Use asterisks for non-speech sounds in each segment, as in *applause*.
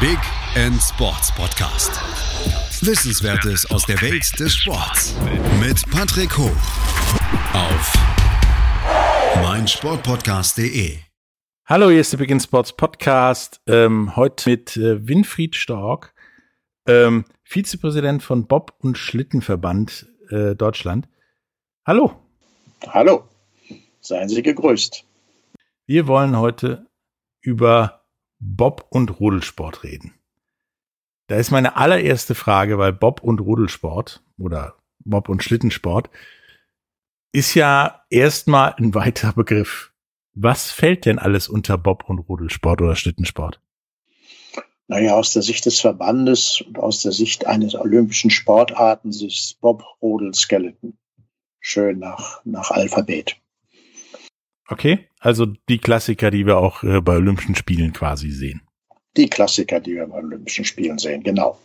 Big End Sports Podcast. Wissenswertes aus der Welt des Sports mit Patrick Hoch auf meinsportpodcast.de. Hallo, hier ist der Big End Sports Podcast. Ähm, heute mit äh, Winfried Stork, ähm, Vizepräsident von Bob- und Schlittenverband äh, Deutschland. Hallo. Hallo. Seien Sie gegrüßt. Wir wollen heute über Bob- und Rudelsport reden. Da ist meine allererste Frage, weil Bob- und Rudelsport oder Bob- und Schlittensport ist ja erstmal ein weiter Begriff. Was fällt denn alles unter Bob- und Rudelsport oder Schlittensport? Naja, aus der Sicht des Verbandes und aus der Sicht eines olympischen Sportarten ist Bob, Rudel, Skeleton. Schön nach, nach Alphabet. Okay, also die Klassiker, die wir auch äh, bei Olympischen Spielen quasi sehen. Die Klassiker, die wir bei Olympischen Spielen sehen, genau.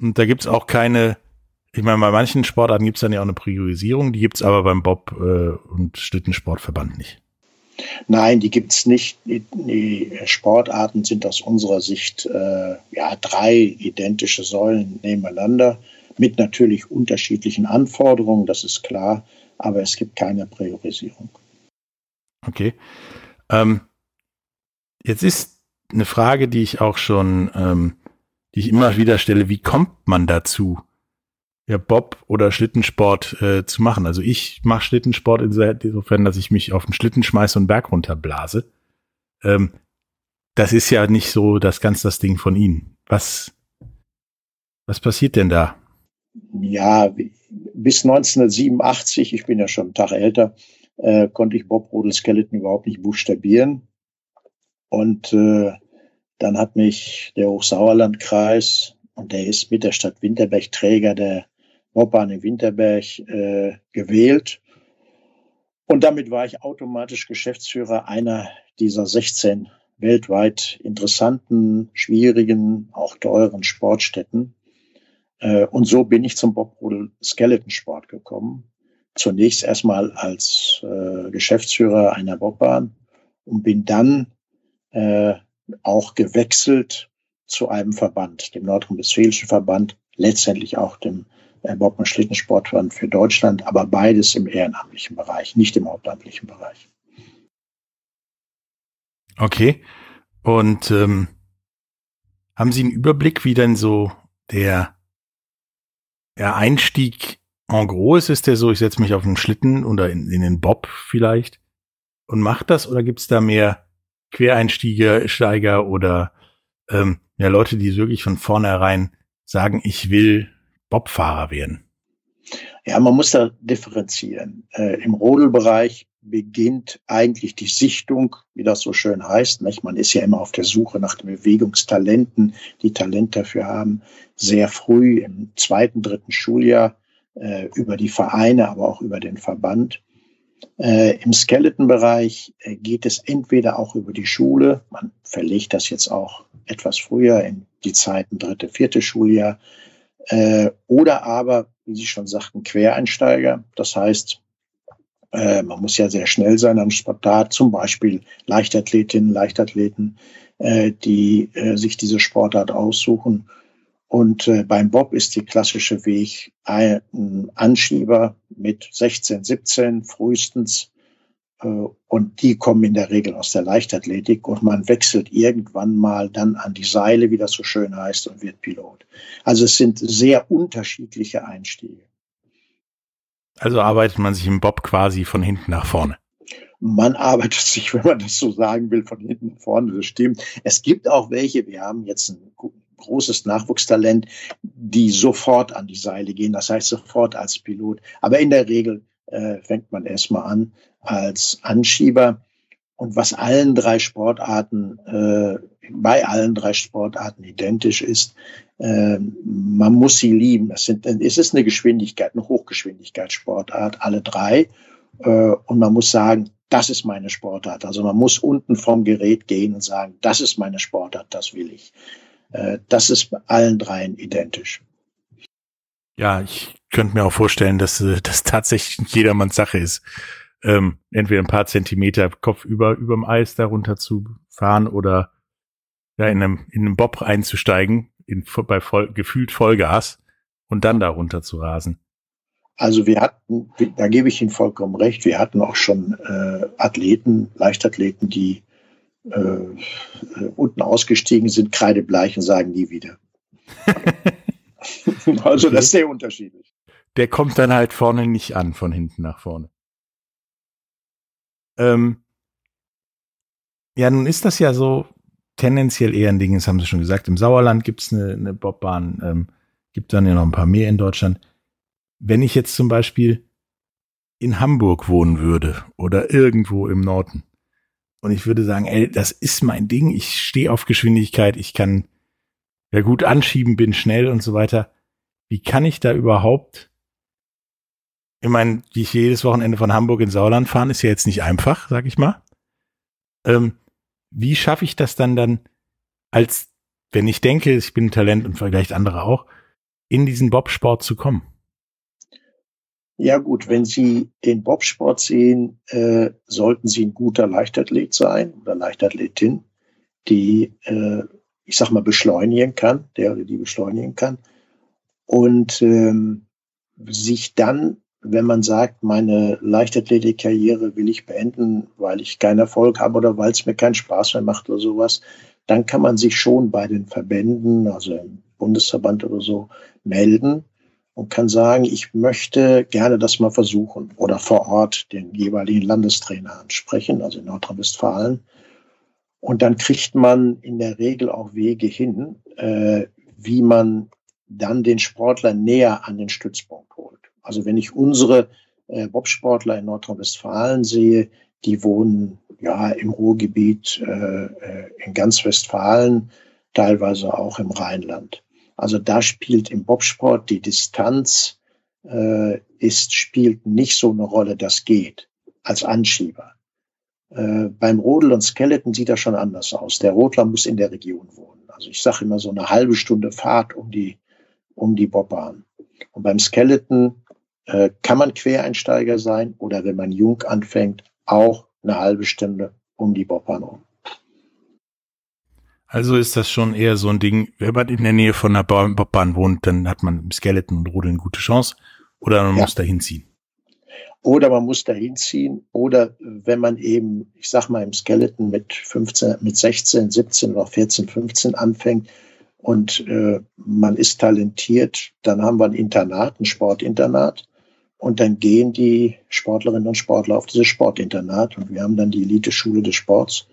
Und da gibt's auch keine, ich meine, bei manchen Sportarten gibt's dann ja auch eine Priorisierung, die gibt's aber beim Bob- äh, und Schlittensportverband nicht. Nein, die gibt's nicht. Die, Sportarten sind aus unserer Sicht äh, ja drei identische Säulen nebeneinander mit natürlich unterschiedlichen Anforderungen, das ist klar, aber es gibt keine Priorisierung. Okay. Ähm, jetzt ist eine Frage, die ich auch schon, ähm, die ich immer wieder stelle, wie kommt man dazu, ja, Bob oder Schlittensport äh, zu machen? Also ich mache Schlittensport insofern, dass ich mich auf den Schlitten schmeiße und Berg runterblase. Ähm, das ist ja nicht so das ganz das Ding von Ihnen. Was, was passiert denn da? Ja, bis 1987, ich bin ja schon einen Tag älter, äh, konnte ich Bob Rodel Skeleton überhaupt nicht buchstabieren. Und äh, dann hat mich der Hochsauerlandkreis, und der ist mit der Stadt Winterberg Träger der Bobbahn in Winterberg, äh, gewählt. Und damit war ich automatisch Geschäftsführer einer dieser 16 weltweit interessanten, schwierigen, auch teuren Sportstätten. Äh, und so bin ich zum Bobrudel Skeleton Sport gekommen zunächst erstmal als äh, Geschäftsführer einer Bobbahn und bin dann äh, auch gewechselt zu einem Verband, dem Nordrhein-Westfälischen Verband, letztendlich auch dem äh, Bob- und Schlittensportverband für Deutschland, aber beides im ehrenamtlichen Bereich, nicht im hauptamtlichen Bereich. Okay. Und ähm, haben Sie einen Überblick, wie denn so der, der Einstieg en gros ist der so, ich setze mich auf einen Schlitten oder in, in den Bob vielleicht und mache das oder gibt's da mehr Quereinsteiger Steiger oder ähm, ja Leute, die wirklich von vornherein sagen, ich will Bobfahrer werden? Ja, man muss da differenzieren. Äh, Im Rodelbereich beginnt eigentlich die Sichtung, wie das so schön heißt. Nicht? Man ist ja immer auf der Suche nach den Bewegungstalenten, die Talent dafür haben. Sehr früh im zweiten, dritten Schuljahr äh, über die Vereine, aber auch über den Verband. Äh, Im Skeleton-Bereich äh, geht es entweder auch über die Schule, man verlegt das jetzt auch etwas früher in die Zeiten dritte, vierte Schuljahr, äh, oder aber, wie Sie schon sagten, Quereinsteiger. Das heißt, äh, man muss ja sehr schnell sein am Sportart, zum Beispiel Leichtathletinnen, Leichtathleten, äh, die sich diese Sportart aussuchen und äh, beim Bob ist die klassische Weg ein Anschieber mit 16, 17 frühestens. Äh, und die kommen in der Regel aus der Leichtathletik und man wechselt irgendwann mal dann an die Seile, wie das so schön heißt, und wird Pilot. Also es sind sehr unterschiedliche Einstiege. Also arbeitet man sich im Bob quasi von hinten nach vorne man arbeitet *laughs* sich, wenn man das so sagen will, von hinten nach vorne. Das stimmt. Es gibt auch welche, wir haben jetzt einen großes Nachwuchstalent, die sofort an die Seile gehen, das heißt sofort als Pilot. Aber in der Regel äh, fängt man erstmal an als Anschieber. Und was allen drei Sportarten, äh, bei allen drei Sportarten identisch ist, äh, man muss sie lieben. Es, sind, es ist eine Geschwindigkeit, eine Hochgeschwindigkeitssportart, alle drei. Äh, und man muss sagen, das ist meine Sportart. Also man muss unten vom Gerät gehen und sagen, das ist meine Sportart, das will ich. Äh, das ist bei allen dreien identisch. Ja, ich könnte mir auch vorstellen, dass äh, das tatsächlich jedermanns Sache ist. Ähm, entweder ein paar Zentimeter Kopf über überm Eis darunter zu fahren oder ja, in einem, in einem Bob einzusteigen, in, bei voll, gefühlt Vollgas und dann da runter zu rasen. Also wir hatten, da gebe ich Ihnen vollkommen recht, wir hatten auch schon äh, Athleten, Leichtathleten, die äh, unten ausgestiegen sind, kreidebleich und sagen nie wieder. *laughs* also okay. das ist sehr unterschiedlich. Der kommt dann halt vorne nicht an, von hinten nach vorne. Ähm, ja, nun ist das ja so tendenziell eher ein Ding, das haben Sie schon gesagt. Im Sauerland gibt's eine, eine Bobbahn, ähm, gibt dann ja noch ein paar mehr in Deutschland. Wenn ich jetzt zum Beispiel in Hamburg wohnen würde oder irgendwo im Norden und ich würde sagen, ey, das ist mein Ding, ich stehe auf Geschwindigkeit, ich kann ja gut anschieben, bin schnell und so weiter. Wie kann ich da überhaupt ich meine, wie ich jedes Wochenende von Hamburg in Sauerland fahren, ist ja jetzt nicht einfach, sag ich mal. Ähm, wie schaffe ich das dann dann, als wenn ich denke, ich bin Talent und vielleicht andere auch, in diesen Bobsport zu kommen? Ja gut, wenn Sie den Bobsport sehen, äh, sollten Sie ein guter Leichtathlet sein oder Leichtathletin, die, äh, ich sag mal, beschleunigen kann, der oder die beschleunigen kann. Und ähm, sich dann wenn man sagt, meine Leichtathletikkarriere will ich beenden, weil ich keinen Erfolg habe oder weil es mir keinen Spaß mehr macht oder sowas, dann kann man sich schon bei den Verbänden, also im Bundesverband oder so, melden und kann sagen, ich möchte gerne das mal versuchen oder vor Ort den jeweiligen Landestrainer ansprechen, also in Nordrhein-Westfalen. Und dann kriegt man in der Regel auch Wege hin, äh, wie man dann den Sportler näher an den Stützpunkt holt. Also wenn ich unsere äh, Bobsportler in Nordrhein-Westfalen sehe, die wohnen ja im Ruhrgebiet, äh, äh, in ganz Westfalen, teilweise auch im Rheinland. Also da spielt im Bobsport die Distanz äh, ist spielt nicht so eine Rolle, das geht als Anschieber. Äh, beim Rodel und Skeleton sieht das schon anders aus. Der Rodler muss in der Region wohnen. Also ich sage immer so eine halbe Stunde Fahrt um die um die Bobbahn. Und beim Skeleton äh, kann man Quereinsteiger sein oder wenn man jung anfängt, auch eine halbe Stunde um die Bobbahn rum. Also ist das schon eher so ein Ding, wenn man in der Nähe von einer Bobbahn wohnt, dann hat man im Skeleton und Rodeln eine gute Chance oder man ja. muss da hinziehen. Oder man muss da hinziehen oder wenn man eben, ich sag mal, im Skeleton mit 15, mit 16, 17 oder 14, 15 anfängt, und äh, man ist talentiert, dann haben wir ein Internat, ein Sportinternat. Und dann gehen die Sportlerinnen und Sportler auf dieses Sportinternat und wir haben dann die Elite-Schule des Sports,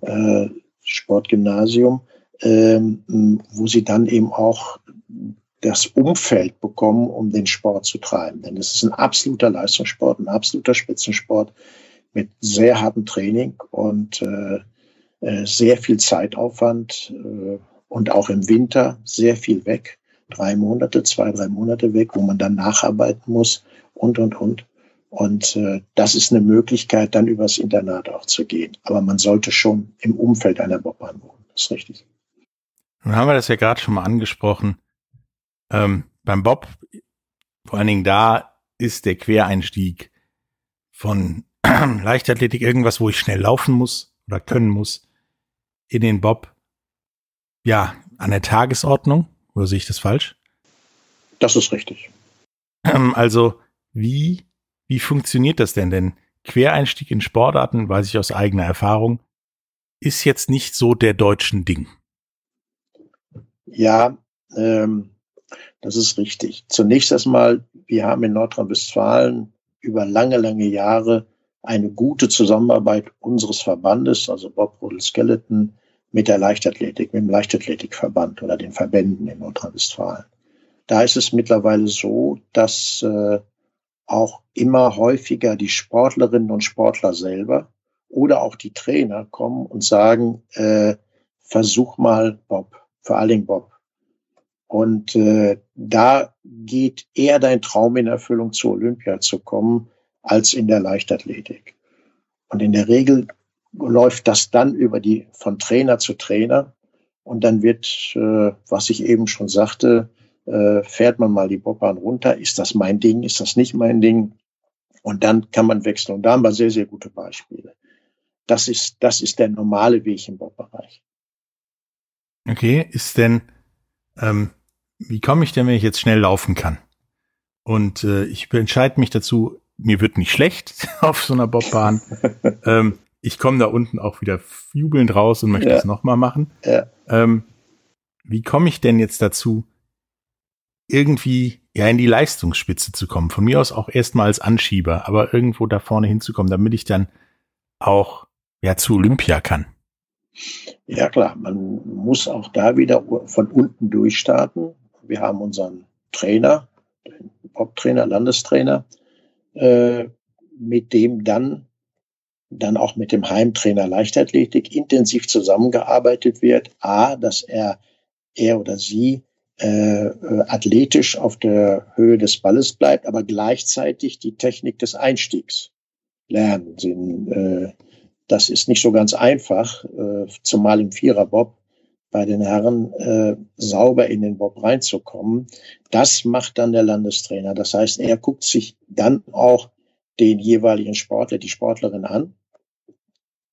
äh, Sportgymnasium, äh, wo sie dann eben auch das Umfeld bekommen, um den Sport zu treiben. Denn es ist ein absoluter Leistungssport, ein absoluter Spitzensport mit sehr hartem Training und äh, äh sehr viel Zeitaufwand äh, und auch im Winter sehr viel weg. Drei Monate, zwei, drei Monate weg, wo man dann nacharbeiten muss und, und, und. Und äh, das ist eine Möglichkeit, dann übers Internat auch zu gehen. Aber man sollte schon im Umfeld einer Bobbahn wohnen. Das ist richtig. Nun haben wir das ja gerade schon mal angesprochen. Ähm, beim Bob, vor allen Dingen da, ist der Quereinstieg von *clears throat* Leichtathletik irgendwas, wo ich schnell laufen muss oder können muss, in den Bob, ja, an der Tagesordnung. Oder sehe ich das falsch? Das ist richtig. Ähm, also wie, wie funktioniert das denn? Denn Quereinstieg in Sportarten, weiß ich aus eigener Erfahrung, ist jetzt nicht so der deutschen Ding. Ja, ähm, das ist richtig. Zunächst erstmal, wir haben in Nordrhein-Westfalen über lange, lange Jahre eine gute Zusammenarbeit unseres Verbandes, also Bob Rodel Skeleton, mit der Leichtathletik, mit dem Leichtathletikverband oder den Verbänden in Nordrhein-Westfalen. Da ist es mittlerweile so, dass äh, auch immer häufiger die Sportlerinnen und Sportler selber oder auch die Trainer kommen und sagen, äh, versuch mal Bob, vor allen Dingen Bob. Und äh, da geht eher dein Traum in Erfüllung, zur Olympia zu kommen, als in der Leichtathletik. Und in der Regel läuft das dann über die von Trainer zu Trainer. Und dann wird, äh, was ich eben schon sagte, äh, fährt man mal die Bobbahn runter. Ist das mein Ding? Ist das nicht mein Ding? Und dann kann man wechseln. Und da haben wir sehr, sehr gute Beispiele. Das ist, das ist der normale Weg im Bobbereich. Okay, ist denn, ähm, wie komme ich denn, wenn ich jetzt schnell laufen kann? Und äh, ich entscheide mich dazu, mir wird nicht schlecht *laughs* auf so einer Bobbahn. *laughs* ähm, ich komme da unten auch wieder jubelnd raus und möchte es ja. nochmal machen. Ja. Ähm, wie komme ich denn jetzt dazu, irgendwie ja in die Leistungsspitze zu kommen? Von mir aus auch erstmal als Anschieber, aber irgendwo da vorne hinzukommen, damit ich dann auch ja zu Olympia kann. Ja klar, man muss auch da wieder von unten durchstarten. Wir haben unseren Trainer, den Bob-Trainer, Landestrainer, äh, mit dem dann dann auch mit dem Heimtrainer Leichtathletik intensiv zusammengearbeitet wird. A, dass er, er oder sie äh, äh, athletisch auf der Höhe des Balles bleibt, aber gleichzeitig die Technik des Einstiegs lernen. Sie, äh, das ist nicht so ganz einfach, äh, zumal im Viererbob bei den Herren äh, sauber in den Bob reinzukommen. Das macht dann der Landestrainer. Das heißt, er guckt sich dann auch den jeweiligen Sportler, die Sportlerin an.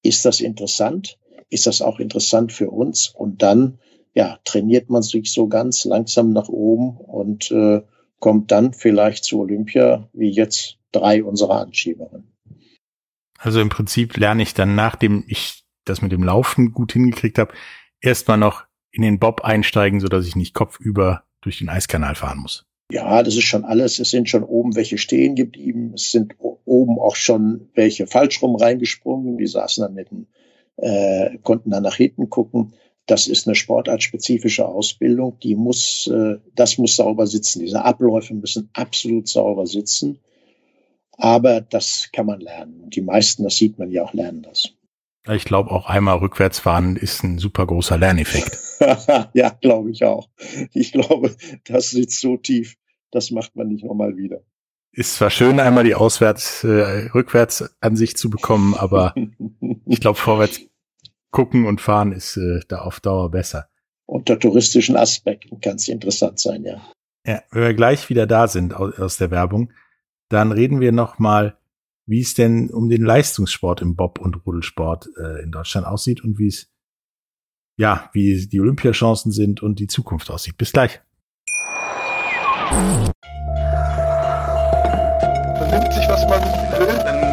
Ist das interessant? Ist das auch interessant für uns? Und dann, ja, trainiert man sich so ganz langsam nach oben und äh, kommt dann vielleicht zu Olympia, wie jetzt drei unserer Anschieberinnen. Also im Prinzip lerne ich dann, nachdem ich das mit dem Laufen gut hingekriegt habe, erstmal noch in den Bob einsteigen, so dass ich nicht kopfüber durch den Eiskanal fahren muss. Ja, das ist schon alles. Es sind schon oben welche stehen geblieben. Es sind oben auch schon welche falsch rum reingesprungen. Die saßen dann mit dem, äh, konnten dann nach hinten gucken. Das ist eine sportartspezifische Ausbildung. Die muss, äh, das muss sauber sitzen. Diese Abläufe müssen absolut sauber sitzen. Aber das kann man lernen. Die meisten, das sieht man ja auch, lernen das. Ich glaube, auch einmal rückwärts fahren ist ein super großer Lerneffekt. *laughs* ja, glaube ich auch. Ich glaube, das sitzt so tief, das macht man nicht nochmal wieder. Ist zwar schön, einmal die Auswärts, äh, rückwärts an sich zu bekommen, aber *laughs* ich glaube, vorwärts gucken und fahren ist äh, da auf Dauer besser. Unter touristischen Aspekten kann es interessant sein, ja. Ja, wenn wir gleich wieder da sind aus, aus der Werbung, dann reden wir noch mal wie es denn um den Leistungssport im Bob- und Rudelsport äh, in Deutschland aussieht und wie es, ja, wie die Olympiachancen sind und die Zukunft aussieht. Bis gleich. Vernimmt sich, was man will,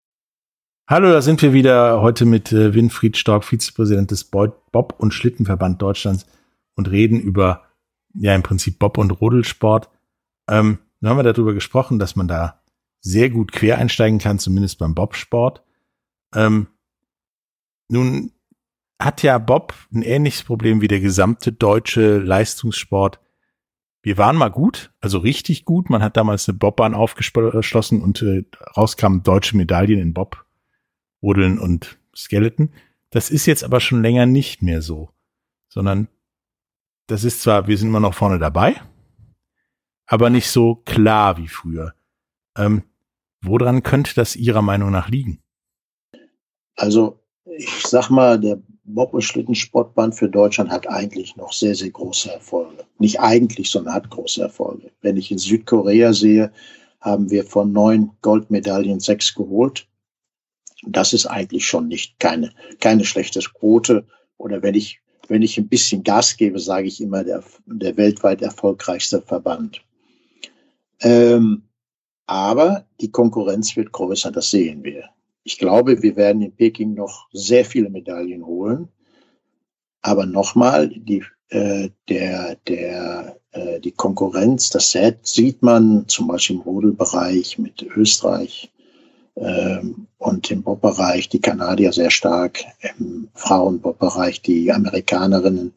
Hallo, da sind wir wieder heute mit äh, Winfried Stork, Vizepräsident des Bob- und Schlittenverband Deutschlands und reden über, ja, im Prinzip Bob- und Rodelsport. Ähm, dann haben wir darüber gesprochen, dass man da sehr gut quer einsteigen kann, zumindest beim Bobsport. Ähm, nun hat ja Bob ein ähnliches Problem wie der gesamte deutsche Leistungssport. Wir waren mal gut, also richtig gut. Man hat damals eine Bobbahn aufgeschlossen und äh, rauskamen deutsche Medaillen in Bob, Rodeln und Skeleton. Das ist jetzt aber schon länger nicht mehr so, sondern das ist zwar, wir sind immer noch vorne dabei, aber nicht so klar wie früher. Ähm, woran könnte das Ihrer Meinung nach liegen? Also ich sag mal, der Bob- und Schlittensportband für Deutschland hat eigentlich noch sehr, sehr große Erfolge. Nicht eigentlich, sondern hat große Erfolge. Wenn ich in Südkorea sehe, haben wir von neun Goldmedaillen sechs geholt. Das ist eigentlich schon nicht keine, keine schlechte Quote. Oder wenn ich, wenn ich ein bisschen Gas gebe, sage ich immer der, der weltweit erfolgreichste Verband. Ähm, aber die Konkurrenz wird größer, das sehen wir. Ich glaube, wir werden in Peking noch sehr viele Medaillen holen. Aber nochmal, die, äh, der, der, äh, die Konkurrenz, das sieht man zum Beispiel im Rodelbereich mit Österreich und im Bobbereich die Kanadier sehr stark, im Frauenbobbereich die Amerikanerinnen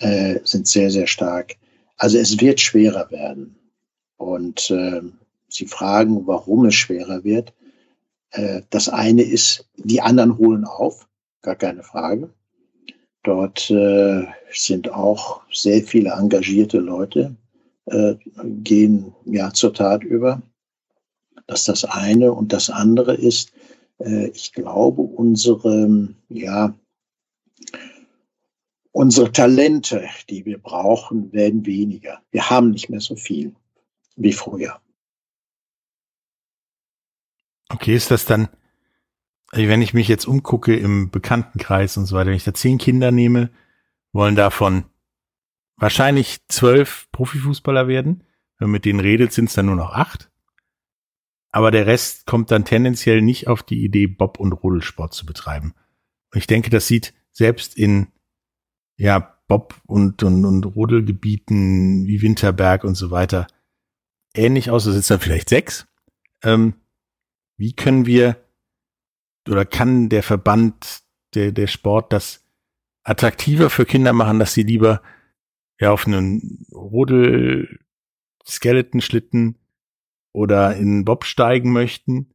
äh, sind sehr, sehr stark. Also es wird schwerer werden. Und äh, Sie fragen, warum es schwerer wird. Äh, das eine ist, die anderen holen auf, gar keine Frage. Dort äh, sind auch sehr viele engagierte Leute äh, gehen ja zur Tat über. Das ist das eine. Und das andere ist, äh, ich glaube, unsere, ja, unsere Talente, die wir brauchen, werden weniger. Wir haben nicht mehr so viel wie früher. Okay, ist das dann, also wenn ich mich jetzt umgucke im Bekanntenkreis und so weiter, wenn ich da zehn Kinder nehme, wollen davon wahrscheinlich zwölf Profifußballer werden. Wenn man mit denen redet, sind es dann nur noch acht. Aber der Rest kommt dann tendenziell nicht auf die Idee, Bob- und Rodelsport zu betreiben. Und ich denke, das sieht selbst in ja, Bob- und, und, und Rodelgebieten wie Winterberg und so weiter ähnlich aus. Da sitzen dann vielleicht sechs. Ähm, wie können wir oder kann der Verband, der, der Sport das attraktiver für Kinder machen, dass sie lieber ja auf einen Rodel Skeleton-Schlitten oder in Bob steigen möchten,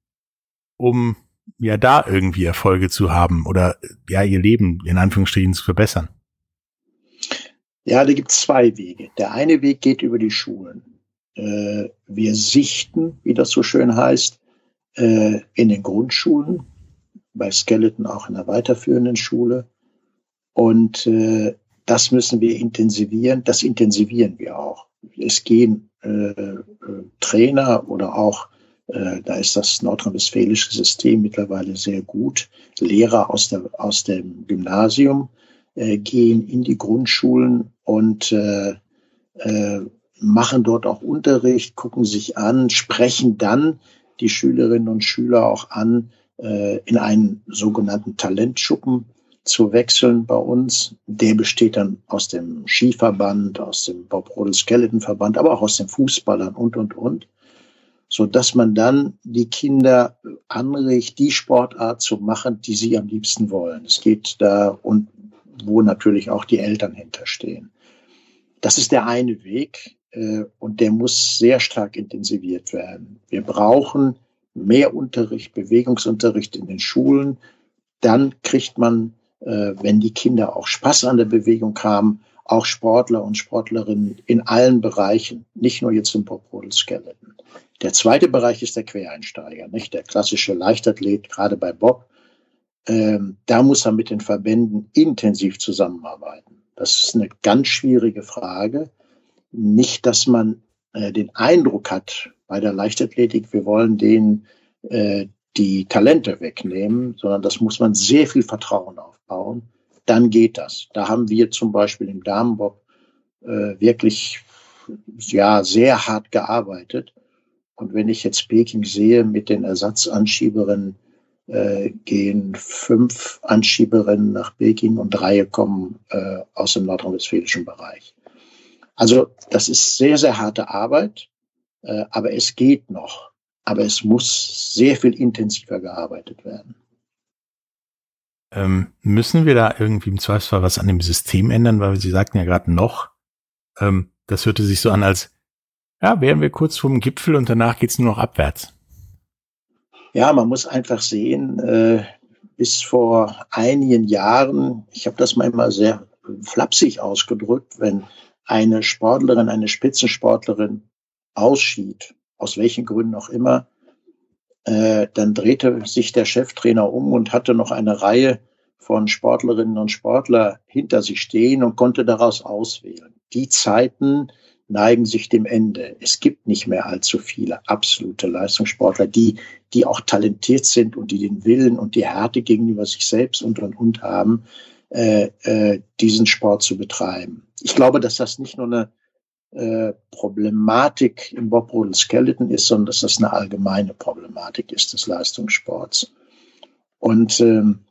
um ja da irgendwie Erfolge zu haben oder ja ihr Leben in Anführungsstrichen zu verbessern? Ja, da gibt es zwei Wege. Der eine Weg geht über die Schulen. Äh, wir sichten, wie das so schön heißt, äh, in den Grundschulen, bei Skeleton auch in der weiterführenden Schule. Und äh, das müssen wir intensivieren. Das intensivieren wir auch. Es gehen äh, äh, Trainer oder auch, äh, da ist das nordrhein-westfälische System mittlerweile sehr gut, Lehrer aus, der, aus dem Gymnasium äh, gehen in die Grundschulen und äh, äh, machen dort auch Unterricht, gucken sich an, sprechen dann die Schülerinnen und Schüler auch an, äh, in einen sogenannten Talentschuppen zu wechseln bei uns. Der besteht dann aus dem Skiverband, aus dem Bob Rodel Skeleton Verband, aber auch aus den Fußballern und, und, und. So dass man dann die Kinder anregt, die Sportart zu machen, die sie am liebsten wollen. Es geht da und wo natürlich auch die Eltern hinterstehen. Das ist der eine Weg äh, und der muss sehr stark intensiviert werden. Wir brauchen mehr Unterricht, Bewegungsunterricht in den Schulen. Dann kriegt man wenn die Kinder auch Spaß an der Bewegung haben, auch Sportler und Sportlerinnen in allen Bereichen, nicht nur jetzt im Poprodel Skeleton. Der zweite Bereich ist der Quereinsteiger, nicht der klassische Leichtathlet, gerade bei Bob. Ähm, da muss er mit den Verbänden intensiv zusammenarbeiten. Das ist eine ganz schwierige Frage. Nicht, dass man äh, den Eindruck hat bei der Leichtathletik, wir wollen denen äh, die Talente wegnehmen, sondern das muss man sehr viel Vertrauen aufbauen. Dann geht das. Da haben wir zum Beispiel im Damenbob äh, wirklich ja sehr hart gearbeitet. Und wenn ich jetzt Peking sehe, mit den Ersatzanschieberinnen äh, gehen fünf Anschieberinnen nach Peking und drei kommen äh, aus dem nordrhein-westfälischen Bereich. Also das ist sehr, sehr harte Arbeit, äh, aber es geht noch aber es muss sehr viel intensiver gearbeitet werden. Ähm, müssen wir da irgendwie im Zweifelsfall was an dem System ändern, weil Sie sagten ja gerade noch, ähm, das hörte sich so an, als ja, wären wir kurz vorm Gipfel und danach geht's nur noch abwärts. Ja, man muss einfach sehen, äh, bis vor einigen Jahren, ich habe das mal immer sehr flapsig ausgedrückt, wenn eine Sportlerin, eine Spitzensportlerin ausschied, aus welchen Gründen auch immer, äh, dann drehte sich der Cheftrainer um und hatte noch eine Reihe von Sportlerinnen und Sportler hinter sich stehen und konnte daraus auswählen. Die Zeiten neigen sich dem Ende. Es gibt nicht mehr allzu viele absolute Leistungssportler, die, die auch talentiert sind und die den Willen und die Härte gegenüber sich selbst und und und haben, äh, äh, diesen Sport zu betreiben. Ich glaube, dass das nicht nur eine äh, Problematik im Bob Rodel Skeleton ist, sondern dass das eine allgemeine Problematik ist des Leistungssports. Und ähm,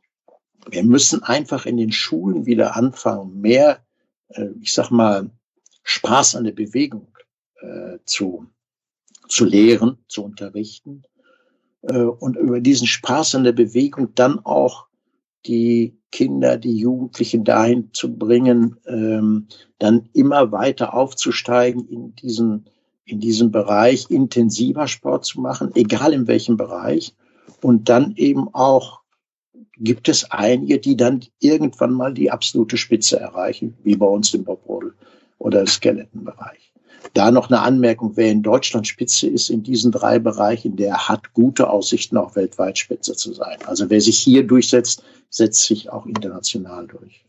wir müssen einfach in den Schulen wieder anfangen, mehr, äh, ich sag mal, Spaß an der Bewegung äh, zu, zu lehren, zu unterrichten äh, und über diesen Spaß an der Bewegung dann auch die Kinder, die Jugendlichen dahin zu bringen, ähm, dann immer weiter aufzusteigen in diesen, in diesem Bereich, intensiver Sport zu machen, egal in welchem Bereich. Und dann eben auch gibt es einige, die dann irgendwann mal die absolute Spitze erreichen, wie bei uns im Bobrodel oder Skeletonbereich. Da noch eine Anmerkung, wer in Deutschland Spitze ist in diesen drei Bereichen, der hat gute Aussichten, auch weltweit Spitze zu sein. Also wer sich hier durchsetzt, setzt sich auch international durch.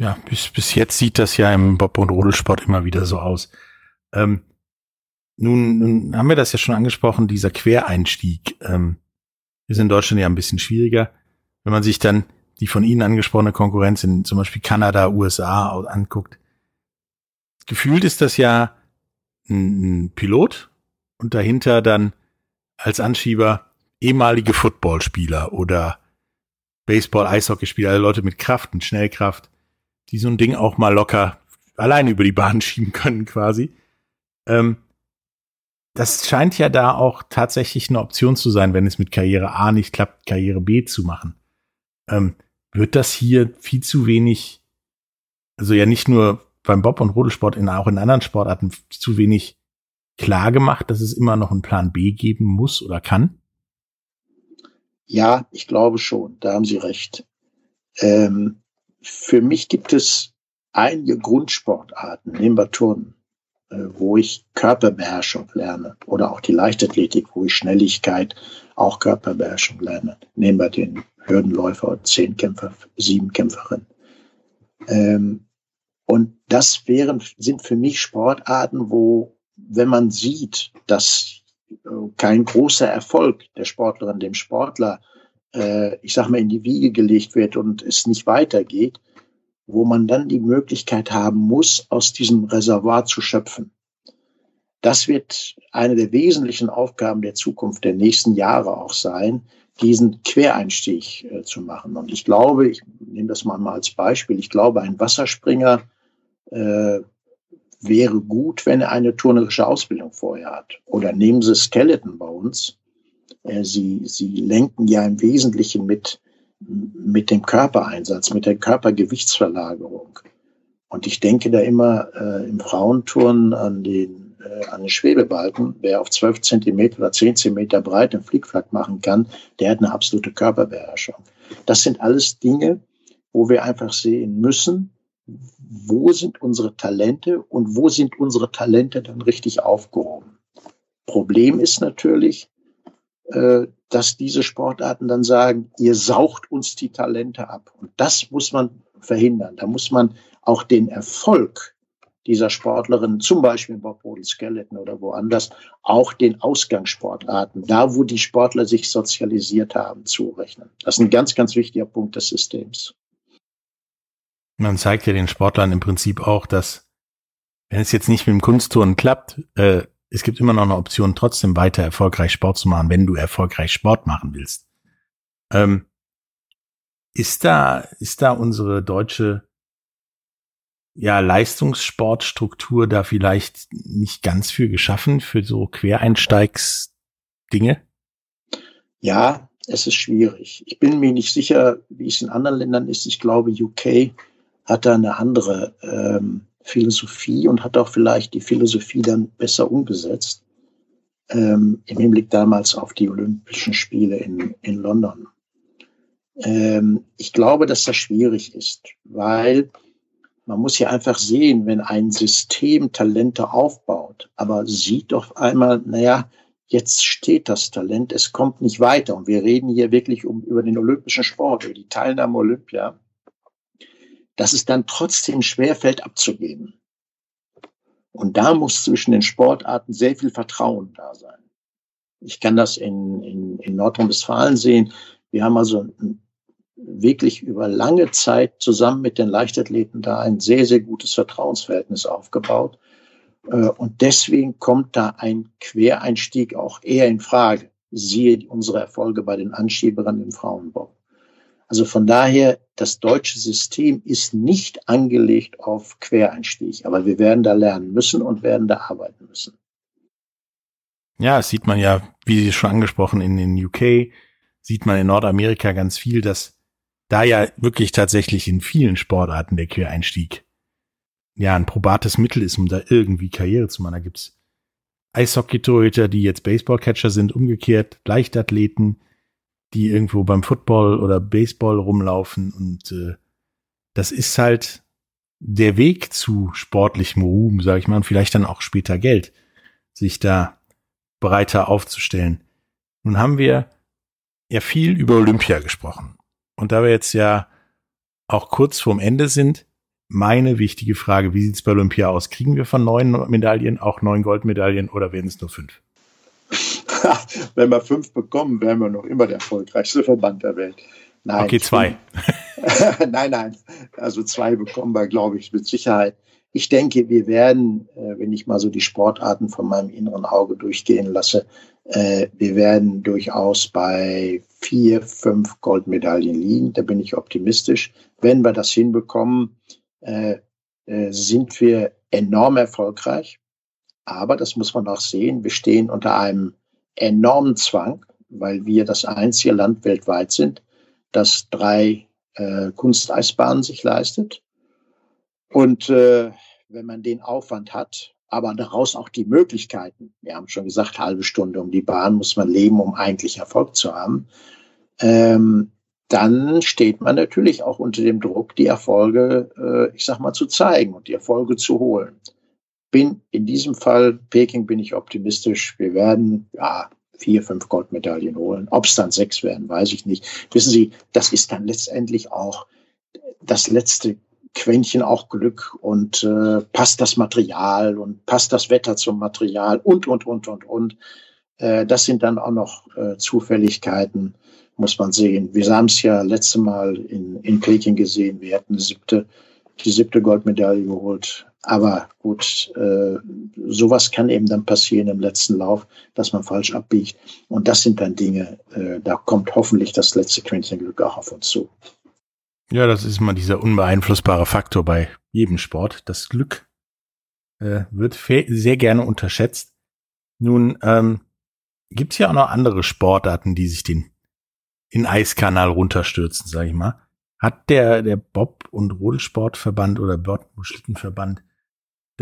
Ja, bis, bis jetzt sieht das ja im Bob- und Rodelsport immer wieder so aus. Ähm, nun, nun haben wir das ja schon angesprochen, dieser Quereinstieg ähm, ist in Deutschland ja ein bisschen schwieriger. Wenn man sich dann die von Ihnen angesprochene Konkurrenz in zum Beispiel Kanada, USA anguckt, gefühlt ist das ja ein, Pilot und dahinter dann als Anschieber ehemalige Footballspieler oder Baseball, Eishockeyspieler, also Leute mit Kraft und Schnellkraft, die so ein Ding auch mal locker alleine über die Bahn *laughs* schieben können quasi. Ähm, das scheint ja da auch tatsächlich eine Option zu sein, wenn es mit Karriere A nicht klappt, Karriere B zu machen. Ähm, wird das hier viel zu wenig, also ja nicht nur beim Bob- und Rodelsport, in, auch in anderen Sportarten zu wenig klar gemacht, dass es immer noch einen Plan B geben muss oder kann? Ja, ich glaube schon, da haben Sie recht. Ähm, für mich gibt es einige Grundsportarten, nehmen wir Turnen, äh, wo ich Körperbeherrschung lerne oder auch die Leichtathletik, wo ich Schnelligkeit, auch Körperbeherrschung lerne. Nehmen wir den Hürdenläufer, Zehnkämpfer, Siebenkämpferin. Ähm, und das wären, sind für mich Sportarten, wo, wenn man sieht, dass äh, kein großer Erfolg der Sportlerin, dem Sportler, äh, ich sag mal, in die Wiege gelegt wird und es nicht weitergeht, wo man dann die Möglichkeit haben muss, aus diesem Reservoir zu schöpfen. Das wird eine der wesentlichen Aufgaben der Zukunft der nächsten Jahre auch sein, diesen Quereinstieg äh, zu machen. Und ich glaube, ich nehme das mal, mal als Beispiel, ich glaube, ein Wasserspringer äh, wäre gut, wenn er eine turnerische Ausbildung vorher hat. Oder nehmen Sie Skeleton bei uns. Äh, sie, sie lenken ja im Wesentlichen mit, mit dem Körpereinsatz, mit der Körpergewichtsverlagerung. Und ich denke da immer äh, im Frauenturnen an den, äh, an den Schwebebalken. Wer auf 12 Zentimeter oder 10 Zentimeter breit einen Flickflack machen kann, der hat eine absolute Körperbeherrschung. Das sind alles Dinge, wo wir einfach sehen müssen, wo sind unsere Talente und wo sind unsere Talente dann richtig aufgehoben. Problem ist natürlich, äh, dass diese Sportarten dann sagen, ihr saucht uns die Talente ab. Und das muss man verhindern. Da muss man auch den Erfolg dieser Sportlerin, zum Beispiel in Bob Rodel Skeleton oder woanders, auch den Ausgangssportarten, da wo die Sportler sich sozialisiert haben, zurechnen. Das ist ein ganz, ganz wichtiger Punkt des Systems. Man zeigt ja den Sportlern im Prinzip auch, dass wenn es jetzt nicht mit dem Kunstturnen klappt, äh, es gibt immer noch eine Option, trotzdem weiter erfolgreich Sport zu machen, wenn du erfolgreich Sport machen willst. Ähm, ist da, ist da unsere deutsche ja, Leistungssportstruktur da vielleicht nicht ganz für geschaffen, für so Quereinsteigsdinge? Ja, es ist schwierig. Ich bin mir nicht sicher, wie es in anderen Ländern ist. Ich glaube, UK hat da eine andere ähm, Philosophie und hat auch vielleicht die Philosophie dann besser umgesetzt ähm, im Hinblick damals auf die Olympischen Spiele in, in London. Ähm, ich glaube, dass das schwierig ist, weil man muss ja einfach sehen, wenn ein System Talente aufbaut, aber sieht doch einmal, naja, jetzt steht das Talent, es kommt nicht weiter. Und wir reden hier wirklich um, über den olympischen Sport, über die Teilnahme Olympia dass es dann trotzdem schwerfällt abzugeben. Und da muss zwischen den Sportarten sehr viel Vertrauen da sein. Ich kann das in, in, in Nordrhein-Westfalen sehen. Wir haben also wirklich über lange Zeit zusammen mit den Leichtathleten da ein sehr, sehr gutes Vertrauensverhältnis aufgebaut. Äh, und deswegen kommt da ein Quereinstieg auch eher in Frage. Siehe unsere Erfolge bei den Anschieberinnen im Frauenbob. Also von daher, das deutsche System ist nicht angelegt auf Quereinstieg, aber wir werden da lernen müssen und werden da arbeiten müssen. Ja, das sieht man ja, wie schon angesprochen, in den UK, sieht man in Nordamerika ganz viel, dass da ja wirklich tatsächlich in vielen Sportarten der Quereinstieg ja ein probates Mittel ist, um da irgendwie Karriere zu machen. Da gibt's Eishockey-Torhüter, die jetzt Baseball-Catcher sind, umgekehrt, Leichtathleten, die irgendwo beim Football oder Baseball rumlaufen und äh, das ist halt der Weg zu sportlichem Ruhm, sage ich mal, und vielleicht dann auch später Geld, sich da breiter aufzustellen. Nun haben wir ja viel über Olympia gesprochen. Und da wir jetzt ja auch kurz vorm Ende sind, meine wichtige Frage, wie sieht's bei Olympia aus? Kriegen wir von neun Medaillen auch neun Goldmedaillen oder werden es nur fünf? *laughs* Wenn wir fünf bekommen, wären wir noch immer der erfolgreichste Verband der Welt. Nein, okay, zwei. *laughs* nein, nein. Also zwei bekommen wir, glaube ich, mit Sicherheit. Ich denke, wir werden, äh, wenn ich mal so die Sportarten von meinem inneren Auge durchgehen lasse, äh, wir werden durchaus bei vier, fünf Goldmedaillen liegen. Da bin ich optimistisch. Wenn wir das hinbekommen, äh, sind wir enorm erfolgreich. Aber das muss man auch sehen. Wir stehen unter einem enormen Zwang, weil wir das einzige Land weltweit sind, das drei äh, Kunsteisbahnen sich leistet. Und äh, wenn man den Aufwand hat, aber daraus auch die Möglichkeiten, wir haben schon gesagt, halbe Stunde um die Bahn muss man leben, um eigentlich Erfolg zu haben, ähm, dann steht man natürlich auch unter dem Druck, die Erfolge, äh, ich sag mal, zu zeigen und die Erfolge zu holen. Bin in diesem Fall, Peking, bin ich optimistisch. Wir werden, ja, vier, fünf Goldmedaillen holen. Ob es dann sechs werden, weiß ich nicht. Wissen Sie, das ist dann letztendlich auch das letzte Quäntchen auch Glück und äh, passt das Material und passt das Wetter zum Material und, und, und, und, und. Äh, das sind dann auch noch äh, Zufälligkeiten, muss man sehen. Wir haben es ja letzte Mal in, in Peking gesehen. Wir hätten die siebte, die siebte Goldmedaille geholt. Aber gut, äh, sowas kann eben dann passieren im letzten Lauf, dass man falsch abbiegt. Und das sind dann Dinge, äh, da kommt hoffentlich das letzte Quäntchen Glück auch auf uns zu. Ja, das ist mal dieser unbeeinflussbare Faktor bei jedem Sport. Das Glück äh, wird sehr gerne unterschätzt. Nun ähm, gibt es ja auch noch andere Sportarten, die sich den in Eiskanal runterstürzen, sage ich mal. Hat der der Bob- und Rodelsportverband oder Bob- und Schlittenverband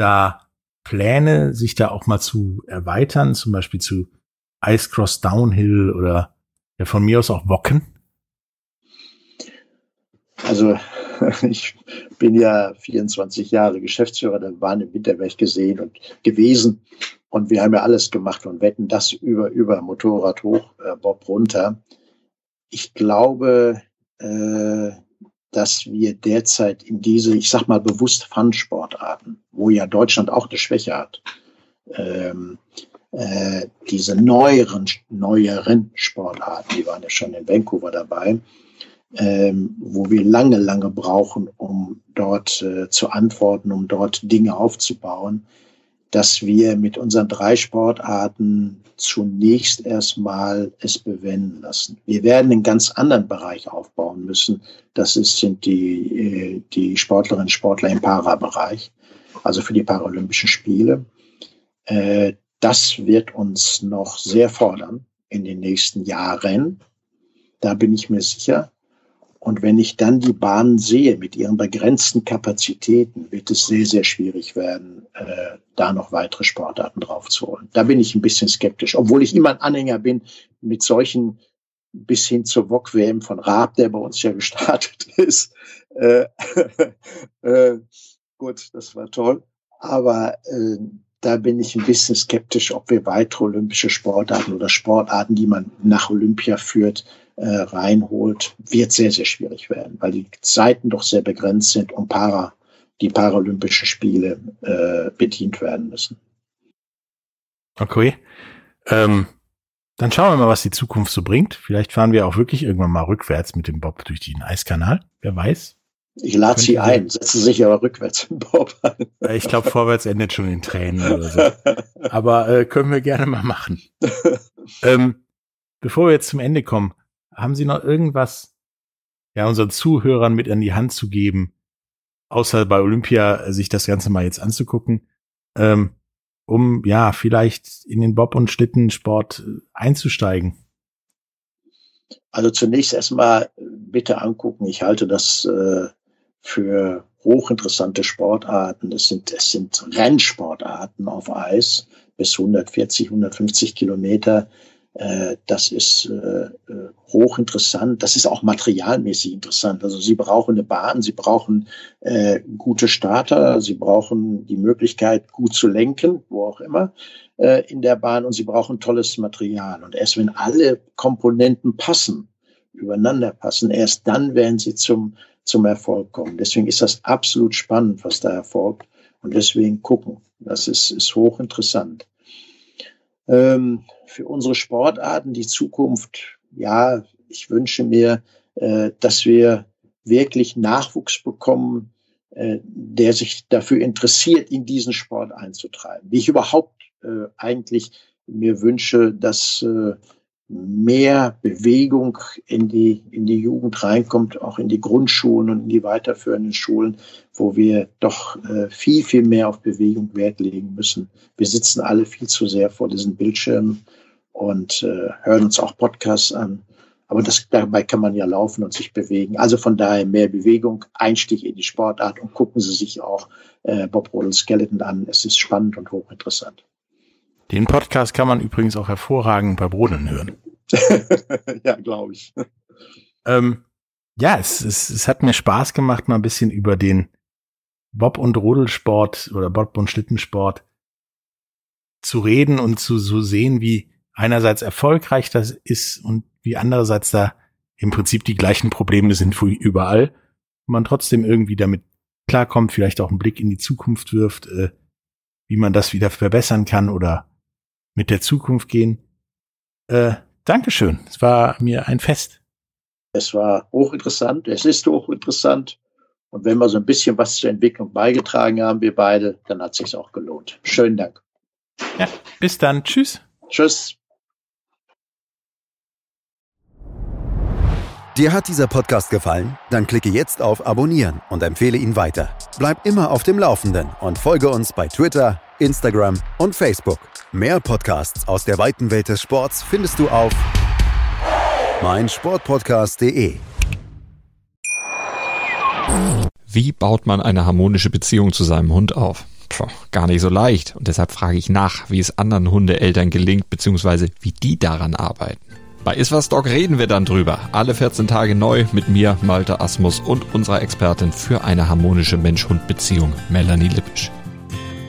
da Pläne, sich da auch mal zu erweitern, zum Beispiel zu Ice Cross Downhill oder ja von mir aus auch Wocken? Also *laughs* ich bin ja 24 Jahre Geschäftsführer der Bahn im Winterberg gesehen und gewesen. Und wir haben ja alles gemacht und wetten das über, über Motorrad hoch, äh, Bob runter. Ich glaube, äh, dass wir derzeit in diese, ich sag mal bewusst Fun-Sportarten, wo ja Deutschland auch eine Schwäche hat, ähm, äh, diese neueren, neueren Sportarten, die waren ja schon in Vancouver dabei, ähm, wo wir lange, lange brauchen, um dort äh, zu antworten, um dort Dinge aufzubauen, dass wir mit unseren drei Sportarten zunächst erstmal es bewenden lassen. Wir werden einen ganz anderen Bereich aufbauen müssen. Das ist, sind die, äh, die Sportlerinnen und Sportler im Parabereich, also für die Paralympischen Spiele. Äh, das wird uns noch sehr fordern in den nächsten Jahren. Da bin ich mir sicher. Und wenn ich dann die Bahnen sehe mit ihren begrenzten Kapazitäten, wird es sehr, sehr schwierig werden, äh, da noch weitere Sportarten draufzuholen. Da bin ich ein bisschen skeptisch, obwohl ich immer ein Anhänger bin mit solchen bis hin zur VOG-WM von Raab, der bei uns ja gestartet *laughs* ist. Äh, *laughs* äh, gut, das war toll. Aber äh, da bin ich ein bisschen skeptisch, ob wir weitere olympische Sportarten oder Sportarten, die man nach Olympia führt, reinholt, wird sehr, sehr schwierig werden, weil die Zeiten doch sehr begrenzt sind und Para, die Paralympischen Spiele äh, bedient werden müssen. Okay. Ähm, dann schauen wir mal, was die Zukunft so bringt. Vielleicht fahren wir auch wirklich irgendwann mal rückwärts mit dem Bob durch den Eiskanal. Wer weiß. Ich lade sie ein, setze sich aber rückwärts im Bob ein. *laughs* Äh, ich glaube, vorwärts endet schon in Tränen oder so. Aber äh, können wir gerne mal machen. *laughs* ähm, bevor wir jetzt zum Ende kommen, haben Sie noch irgendwas, ja, unseren Zuhörern mit an die Hand zu geben, außer bei Olympia sich das Ganze mal jetzt anzugucken, ähm, um ja vielleicht in den Bob- und Schlittensport äh, einzusteigen? Also zunächst erstmal bitte angucken. Ich halte das äh, für hochinteressante Sportarten. Es sind, es sind Rennsportarten auf Eis bis 140, 150 Kilometer Äh, das ist äh, äh, hochinteressant. Das ist auch materialmäßig interessant. Also Sie brauchen eine Bahn, Sie brauchen äh, gute Starter, Sie brauchen die Möglichkeit, gut zu lenken, wo auch immer äh, in der Bahn und Sie brauchen tolles Material. Und erst wenn alle Komponenten passen, übereinander passen, erst dann werden Sie zum, zum Erfolg kommen. Deswegen ist das absolut spannend, was da erfolgt. Und deswegen gucken. Das ist, ist hochinteressant. Ähm, für unsere Sportarten die Zukunft, ja, ich wünsche mir, äh, dass wir wirklich Nachwuchs bekommen, äh, der sich dafür interessiert, in diesen Sport einzutreiben. Wie ich überhaupt äh, eigentlich mir wünsche, dass äh, mehr Bewegung in die, in die Jugend reinkommt, auch in die Grundschulen und in die weiterführenden Schulen, wo wir doch äh, viel, viel mehr auf Bewegung Wert legen müssen. Wir sitzen alle viel zu sehr vor diesen Bildschirmen und äh, hören uns auch Podcasts an. Aber das, dabei kann man ja laufen und sich bewegen. Also von daher mehr Bewegung, Einstieg in die Sportart und gucken Sie sich auch äh, Bob Rodel Skeleton an. Es ist spannend und hochinteressant. Den Podcast kann man übrigens auch hervorragend bei Brodeln hören. *laughs* ja, glaube ich. Ähm, ja, es, es, es hat mir Spaß gemacht, mal ein bisschen über den Bob- und Rodelsport oder Bob- und Schlittensport zu reden und zu so sehen, wie einerseits erfolgreich das ist und wie andererseits da im Prinzip die gleichen Probleme sind wie überall. Man trotzdem irgendwie damit klarkommt, vielleicht auch einen Blick in die Zukunft wirft, äh, wie man das wieder verbessern kann oder mit der Zukunft gehen. Äh, Dankeschön. Es war mir ein Fest. Es war hochinteressant. Es ist hochinteressant. Und wenn wir so ein bisschen was zur Entwicklung beigetragen haben, wir beide, dann hat es sich auch gelohnt. Schönen Dank. Ja, bis dann. Tschüss. Tschüss. Dir hat dieser Podcast gefallen? Dann klicke jetzt auf Abonnieren und empfehle ihn weiter. Bleib immer auf dem Laufenden und folge uns bei Twitter, Instagram und Facebook. Mehr Podcasts aus der weiten Welt des Sports findest du auf meinsportpodcast.de. Wie baut man eine harmonische Beziehung zu seinem Hund auf? Puh, gar nicht so leicht. Und deshalb frage ich nach, wie es anderen Hundeeltern gelingt, beziehungsweise wie die daran arbeiten. Bei Iswas Dog reden wir dann drüber. Alle 14 Tage neu mit mir, Malte Asmus und unserer Expertin für eine harmonische Mensch-Hund-Beziehung, Melanie Lippisch.